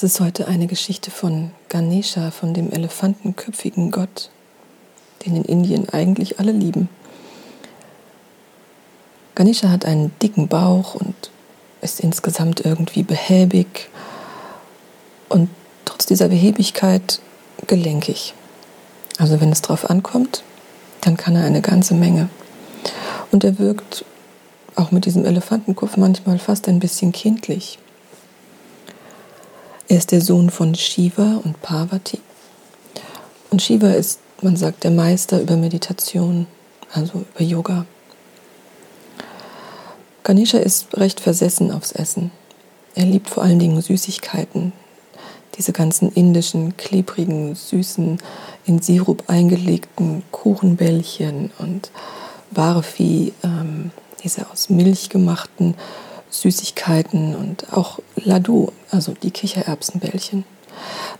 Das ist heute eine Geschichte von Ganesha, von dem elefantenköpfigen Gott, den in Indien eigentlich alle lieben. Ganesha hat einen dicken Bauch und ist insgesamt irgendwie behäbig und trotz dieser Behäbigkeit gelenkig. Also wenn es drauf ankommt, dann kann er eine ganze Menge. Und er wirkt auch mit diesem Elefantenkopf manchmal fast ein bisschen kindlich. Er ist der Sohn von Shiva und Parvati. Und Shiva ist, man sagt, der Meister über Meditation, also über Yoga. Ganesha ist recht versessen aufs Essen. Er liebt vor allen Dingen Süßigkeiten. Diese ganzen indischen, klebrigen, süßen, in Sirup eingelegten Kuchenbällchen und Barfi, ähm, diese aus Milch gemachten Süßigkeiten und auch Ladu, also die Kichererbsenbällchen.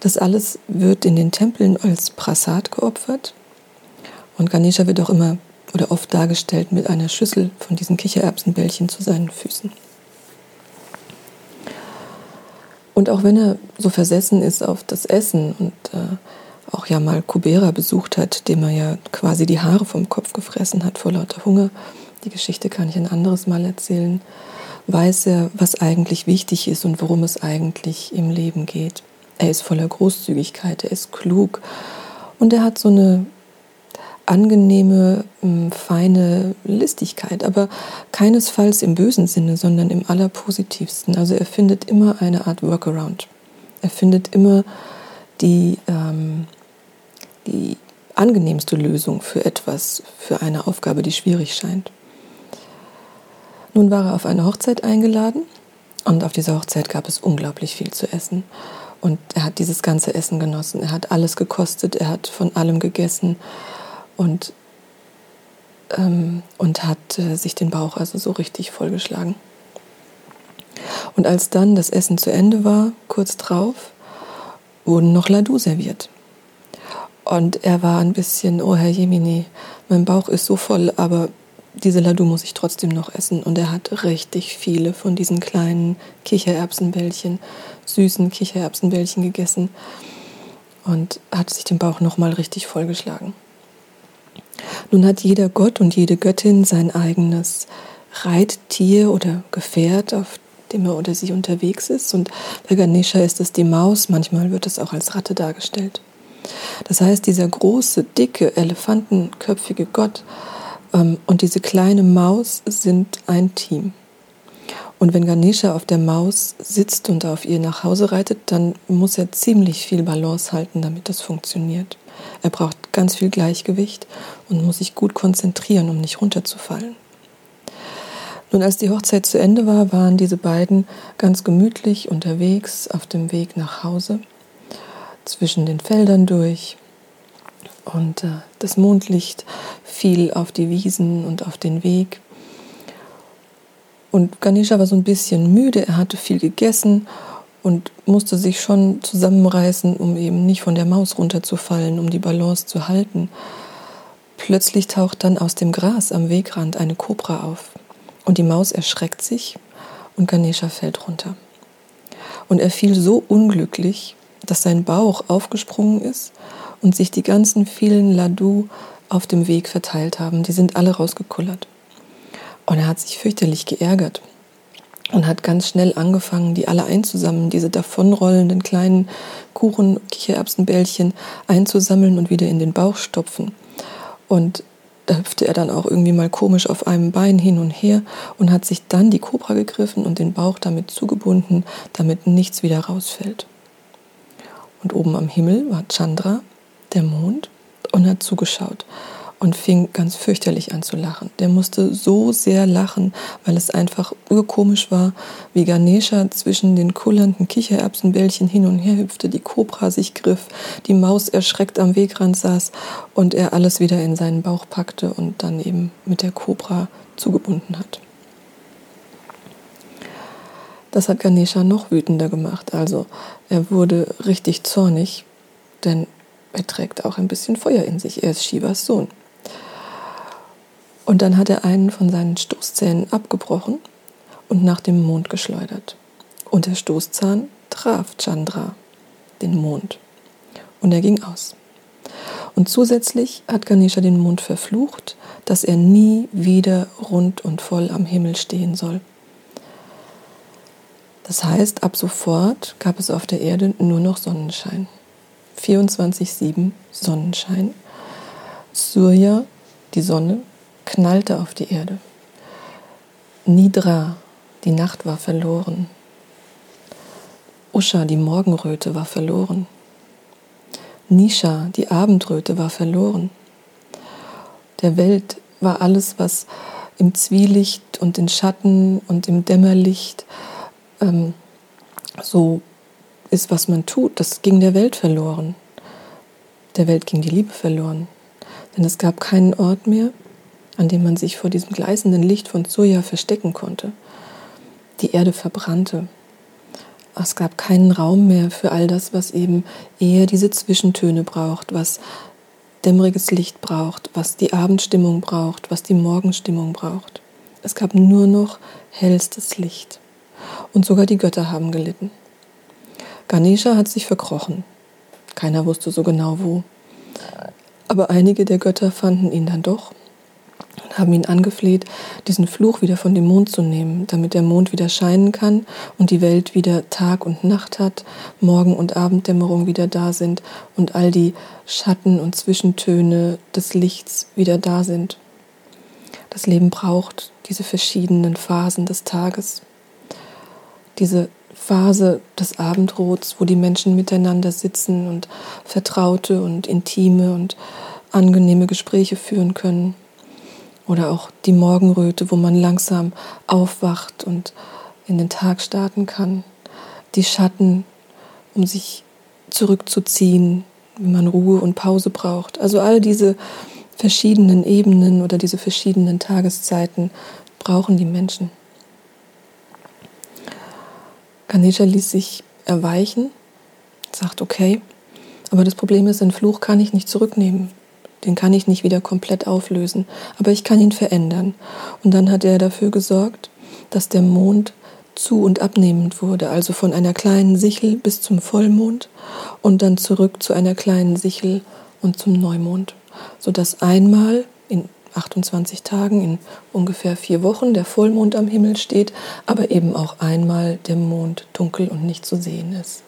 Das alles wird in den Tempeln als Prasad geopfert. Und Ganesha wird auch immer oder oft dargestellt mit einer Schüssel von diesen Kichererbsenbällchen zu seinen Füßen. Und auch wenn er so versessen ist auf das Essen und äh, auch ja mal Kubera besucht hat, dem er ja quasi die Haare vom Kopf gefressen hat vor lauter Hunger, die Geschichte kann ich ein anderes Mal erzählen, weiß er, was eigentlich wichtig ist und worum es eigentlich im Leben geht. Er ist voller Großzügigkeit, er ist klug und er hat so eine angenehme, hm, feine Listigkeit, aber keinesfalls im bösen Sinne, sondern im allerpositivsten. Also er findet immer eine Art Workaround. Er findet immer die, ähm, die angenehmste Lösung für etwas, für eine Aufgabe, die schwierig scheint. Nun war er auf eine Hochzeit eingeladen und auf dieser Hochzeit gab es unglaublich viel zu essen. Und er hat dieses ganze Essen genossen. Er hat alles gekostet, er hat von allem gegessen und, ähm, und hat äh, sich den Bauch also so richtig vollgeschlagen. Und als dann das Essen zu Ende war, kurz drauf, wurden noch Ladu serviert. Und er war ein bisschen, oh Herr Jemini, mein Bauch ist so voll, aber diese Ladu muss ich trotzdem noch essen. Und er hat richtig viele von diesen kleinen Kichererbsenbällchen, süßen Kichererbsenbällchen gegessen und hat sich den Bauch nochmal richtig vollgeschlagen. Nun hat jeder Gott und jede Göttin sein eigenes Reittier oder Gefährt, auf dem er oder sie unterwegs ist. Und bei Ganesha ist es die Maus, manchmal wird es auch als Ratte dargestellt. Das heißt, dieser große, dicke, elefantenköpfige Gott und diese kleine Maus sind ein Team. Und wenn Ganesha auf der Maus sitzt und auf ihr nach Hause reitet, dann muss er ziemlich viel Balance halten, damit das funktioniert. Er braucht ganz viel Gleichgewicht und muss sich gut konzentrieren, um nicht runterzufallen. Nun, als die Hochzeit zu Ende war, waren diese beiden ganz gemütlich unterwegs auf dem Weg nach Hause, zwischen den Feldern durch. Und äh, das Mondlicht fiel auf die Wiesen und auf den Weg. Und Ganesha war so ein bisschen müde, er hatte viel gegessen und musste sich schon zusammenreißen, um eben nicht von der Maus runterzufallen, um die Balance zu halten. Plötzlich taucht dann aus dem Gras am Wegrand eine Kobra auf und die Maus erschreckt sich und Ganesha fällt runter. Und er fiel so unglücklich, dass sein Bauch aufgesprungen ist und sich die ganzen vielen Ladu auf dem Weg verteilt haben. Die sind alle rausgekullert. Und er hat sich fürchterlich geärgert und hat ganz schnell angefangen, die alle einzusammeln, diese davonrollenden kleinen Kuchen, Kichererbsenbällchen einzusammeln und wieder in den Bauch stopfen. Und da hüpfte er dann auch irgendwie mal komisch auf einem Bein hin und her und hat sich dann die Kobra gegriffen und den Bauch damit zugebunden, damit nichts wieder rausfällt. Und oben am Himmel war Chandra, der Mond, und hat zugeschaut und fing ganz fürchterlich an zu lachen. Der musste so sehr lachen, weil es einfach urkomisch war, wie Ganesha zwischen den kullernden Kichererbsenbällchen hin und her hüpfte, die Kobra sich griff, die Maus erschreckt am Wegrand saß und er alles wieder in seinen Bauch packte und dann eben mit der Kobra zugebunden hat. Das hat Ganesha noch wütender gemacht. Also er wurde richtig zornig, denn er trägt auch ein bisschen Feuer in sich. Er ist Shivas Sohn. Und dann hat er einen von seinen Stoßzähnen abgebrochen und nach dem Mond geschleudert. Und der Stoßzahn traf Chandra den Mond und er ging aus. Und zusätzlich hat Ganesha den Mond verflucht, dass er nie wieder rund und voll am Himmel stehen soll. Das heißt, ab sofort gab es auf der Erde nur noch Sonnenschein. 24-7 Sonnenschein. Surya, die Sonne, knallte auf die Erde. Nidra, die Nacht war verloren. Usha, die Morgenröte, war verloren. Nisha, die Abendröte, war verloren. Der Welt war alles, was im Zwielicht und in Schatten und im Dämmerlicht ähm, so ist, was man tut, das ging der Welt verloren. Der Welt ging die Liebe verloren. Denn es gab keinen Ort mehr, an dem man sich vor diesem gleißenden Licht von Soja verstecken konnte. Die Erde verbrannte. Es gab keinen Raum mehr für all das, was eben eher diese Zwischentöne braucht, was dämmeriges Licht braucht, was die Abendstimmung braucht, was die Morgenstimmung braucht. Es gab nur noch hellstes Licht. Und sogar die Götter haben gelitten. Ganesha hat sich verkrochen. Keiner wusste so genau wo. Aber einige der Götter fanden ihn dann doch und haben ihn angefleht, diesen Fluch wieder von dem Mond zu nehmen, damit der Mond wieder scheinen kann und die Welt wieder Tag und Nacht hat, Morgen- und Abenddämmerung wieder da sind und all die Schatten und Zwischentöne des Lichts wieder da sind. Das Leben braucht diese verschiedenen Phasen des Tages. Diese Phase des Abendrots, wo die Menschen miteinander sitzen und vertraute und intime und angenehme Gespräche führen können. Oder auch die Morgenröte, wo man langsam aufwacht und in den Tag starten kann. Die Schatten, um sich zurückzuziehen, wenn man Ruhe und Pause braucht. Also all diese verschiedenen Ebenen oder diese verschiedenen Tageszeiten brauchen die Menschen. Ganesha ließ sich erweichen, sagt okay, aber das Problem ist, den Fluch kann ich nicht zurücknehmen. Den kann ich nicht wieder komplett auflösen, aber ich kann ihn verändern. Und dann hat er dafür gesorgt, dass der Mond zu und abnehmend wurde, also von einer kleinen Sichel bis zum Vollmond und dann zurück zu einer kleinen Sichel und zum Neumond, sodass einmal in 28 Tagen, in ungefähr vier Wochen, der Vollmond am Himmel steht, aber eben auch einmal der Mond dunkel und nicht zu sehen ist.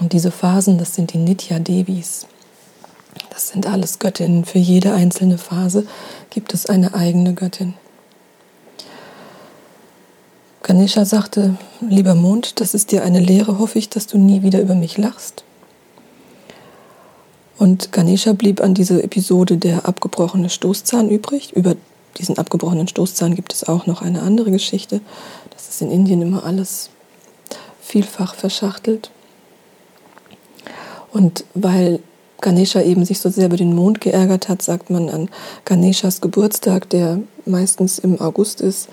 Und diese Phasen, das sind die Nitya Devis. Das sind alles Göttinnen. Für jede einzelne Phase gibt es eine eigene Göttin. Ganesha sagte, lieber Mond, das ist dir eine Lehre, hoffe ich, dass du nie wieder über mich lachst. Und Ganesha blieb an diese Episode der abgebrochene Stoßzahn übrig. Über diesen abgebrochenen Stoßzahn gibt es auch noch eine andere Geschichte. Das ist in Indien immer alles vielfach verschachtelt. Und weil Ganesha eben sich so sehr über den Mond geärgert hat, sagt man an Ganeshas Geburtstag, der meistens im August ist,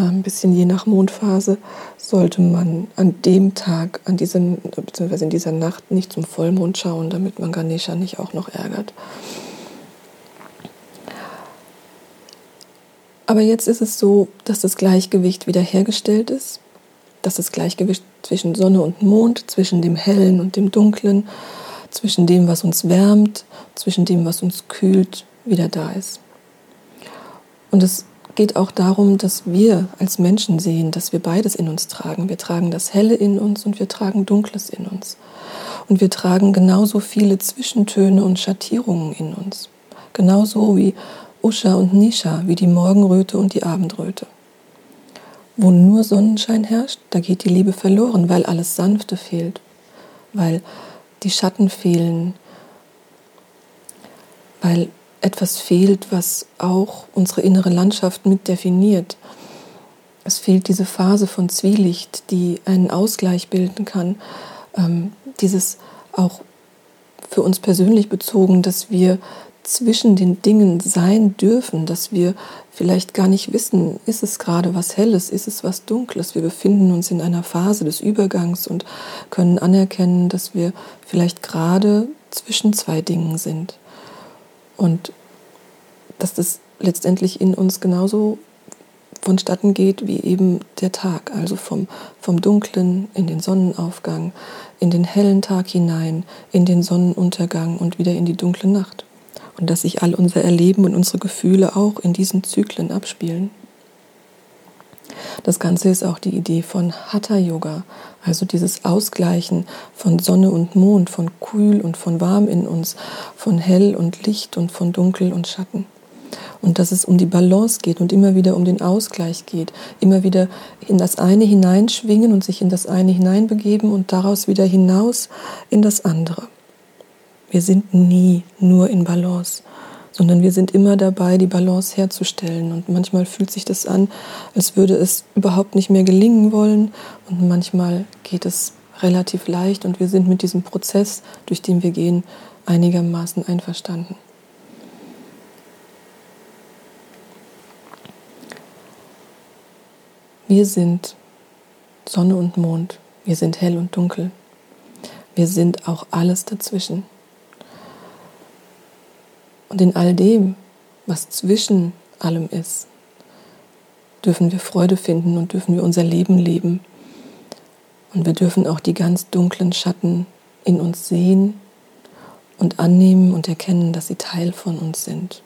ein bisschen je nach Mondphase, sollte man an dem Tag, an diesem, beziehungsweise in dieser Nacht nicht zum Vollmond schauen, damit man Ganesha nicht auch noch ärgert. Aber jetzt ist es so, dass das Gleichgewicht wiederhergestellt ist, dass das Gleichgewicht zwischen Sonne und Mond, zwischen dem Hellen und dem Dunklen, zwischen dem, was uns wärmt, zwischen dem, was uns kühlt, wieder da ist. Und es geht auch darum, dass wir als Menschen sehen, dass wir beides in uns tragen. Wir tragen das Helle in uns und wir tragen Dunkles in uns. Und wir tragen genauso viele Zwischentöne und Schattierungen in uns. Genauso wie Usha und Nisha, wie die Morgenröte und die Abendröte. Wo nur Sonnenschein herrscht, da geht die Liebe verloren, weil alles Sanfte fehlt, weil die Schatten fehlen, weil etwas fehlt, was auch unsere innere Landschaft mit definiert. Es fehlt diese Phase von Zwielicht, die einen Ausgleich bilden kann. Ähm, dieses auch für uns persönlich bezogen, dass wir zwischen den Dingen sein dürfen, dass wir vielleicht gar nicht wissen, ist es gerade was Helles, ist es was Dunkles. Wir befinden uns in einer Phase des Übergangs und können anerkennen, dass wir vielleicht gerade zwischen zwei Dingen sind. Und dass das letztendlich in uns genauso vonstatten geht wie eben der Tag, also vom, vom dunklen in den Sonnenaufgang, in den hellen Tag hinein, in den Sonnenuntergang und wieder in die dunkle Nacht. Und dass sich all unser Erleben und unsere Gefühle auch in diesen Zyklen abspielen. Das Ganze ist auch die Idee von Hatha Yoga, also dieses Ausgleichen von Sonne und Mond, von kühl und von warm in uns, von hell und Licht und von dunkel und Schatten. Und dass es um die Balance geht und immer wieder um den Ausgleich geht, immer wieder in das eine hineinschwingen und sich in das eine hineinbegeben und daraus wieder hinaus in das andere. Wir sind nie nur in Balance sondern wir sind immer dabei, die Balance herzustellen. Und manchmal fühlt sich das an, als würde es überhaupt nicht mehr gelingen wollen. Und manchmal geht es relativ leicht und wir sind mit diesem Prozess, durch den wir gehen, einigermaßen einverstanden. Wir sind Sonne und Mond, wir sind hell und dunkel, wir sind auch alles dazwischen. Und in all dem, was zwischen allem ist, dürfen wir Freude finden und dürfen wir unser Leben leben. Und wir dürfen auch die ganz dunklen Schatten in uns sehen und annehmen und erkennen, dass sie Teil von uns sind,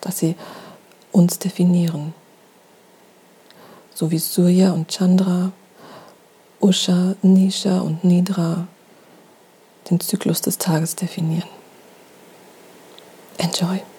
dass sie uns definieren. So wie Surya und Chandra, Usha, Nisha und Nidra den Zyklus des Tages definieren. Enjoy.